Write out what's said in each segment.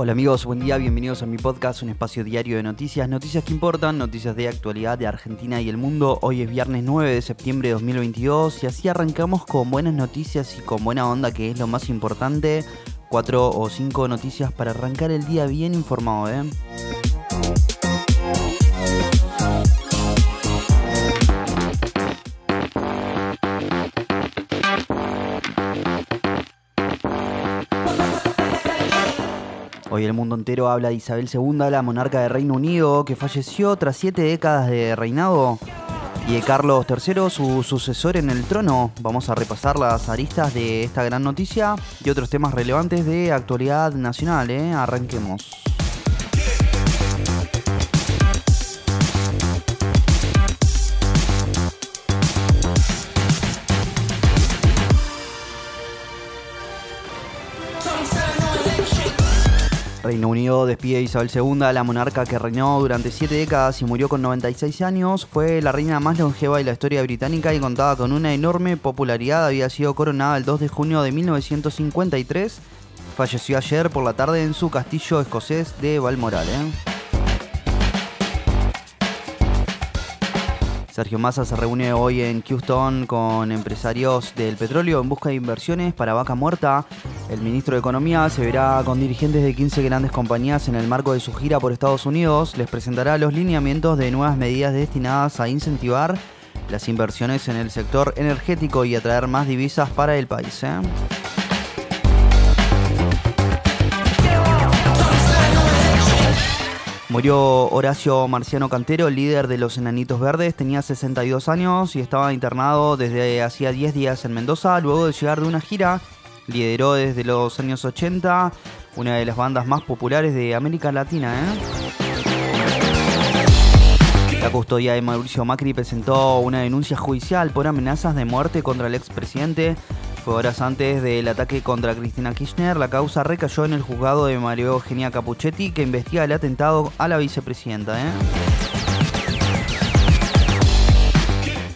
Hola amigos, buen día, bienvenidos a mi podcast, un espacio diario de noticias, noticias que importan, noticias de actualidad de Argentina y el mundo. Hoy es viernes 9 de septiembre de 2022 y así arrancamos con buenas noticias y con buena onda que es lo más importante. Cuatro o cinco noticias para arrancar el día bien informado, ¿eh? Hoy el mundo entero habla de Isabel II, la monarca de Reino Unido, que falleció tras siete décadas de reinado, y de Carlos III, su sucesor en el trono. Vamos a repasar las aristas de esta gran noticia y otros temas relevantes de actualidad nacional. ¿eh? Arranquemos. Reino Unido despide a Isabel II, la monarca que reinó durante siete décadas y murió con 96 años. Fue la reina más longeva de la historia británica y contaba con una enorme popularidad. Había sido coronada el 2 de junio de 1953. Falleció ayer por la tarde en su castillo escocés de Balmoral. ¿eh? Sergio Massa se reúne hoy en Houston con empresarios del petróleo en busca de inversiones para Vaca Muerta. El ministro de Economía se verá con dirigentes de 15 grandes compañías en el marco de su gira por Estados Unidos. Les presentará los lineamientos de nuevas medidas destinadas a incentivar las inversiones en el sector energético y atraer más divisas para el país. ¿eh? Murió Horacio Marciano Cantero, líder de los Enanitos Verdes, tenía 62 años y estaba internado desde hacía 10 días en Mendoza, luego de llegar de una gira. Lideró desde los años 80 una de las bandas más populares de América Latina. ¿eh? La custodia de Mauricio Macri presentó una denuncia judicial por amenazas de muerte contra el expresidente horas antes del ataque contra Cristina Kirchner, la causa recayó en el juzgado de Mario Eugenia Capuchetti, que investiga el atentado a la vicepresidenta. ¿eh?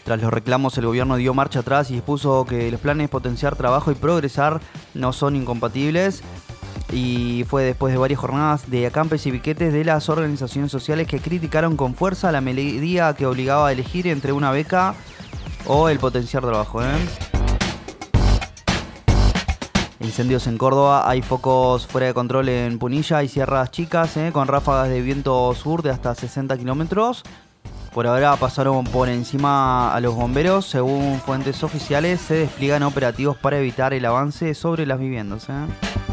Tras los reclamos, el gobierno dio marcha atrás y expuso que los planes potenciar trabajo y progresar no son incompatibles. Y fue después de varias jornadas de acampes y piquetes de las organizaciones sociales que criticaron con fuerza la medida que obligaba a elegir entre una beca o el potenciar trabajo. ¿eh? Incendios en Córdoba, hay focos fuera de control en Punilla y sierras chicas, eh, con ráfagas de viento sur de hasta 60 kilómetros. Por ahora pasaron por encima a los bomberos. Según fuentes oficiales, se despliegan operativos para evitar el avance sobre las viviendas. Eh.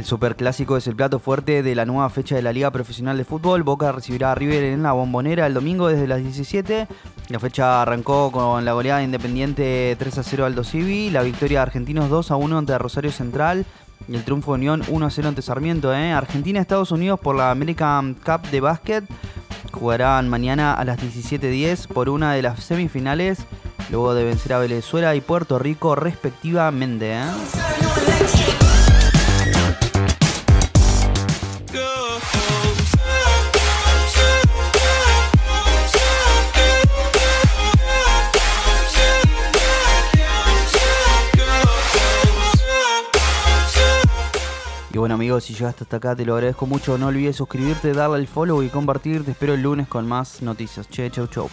El Superclásico es el plato fuerte de la nueva fecha de la Liga Profesional de Fútbol. Boca recibirá a River en la Bombonera el domingo desde las 17. La fecha arrancó con la goleada Independiente 3 a 0 al Dosivi, la victoria de Argentinos 2 a 1 ante Rosario Central y el triunfo de Unión 1 a 0 ante Sarmiento. ¿eh? Argentina-Estados Unidos por la American Cup de básquet jugarán mañana a las 17.10 por una de las semifinales, luego de vencer a Venezuela y Puerto Rico respectivamente. ¿eh? Y bueno amigos, si llegaste hasta acá te lo agradezco mucho. No olvides suscribirte, darle al follow y compartir. Te espero el lunes con más noticias. Che, chau chau.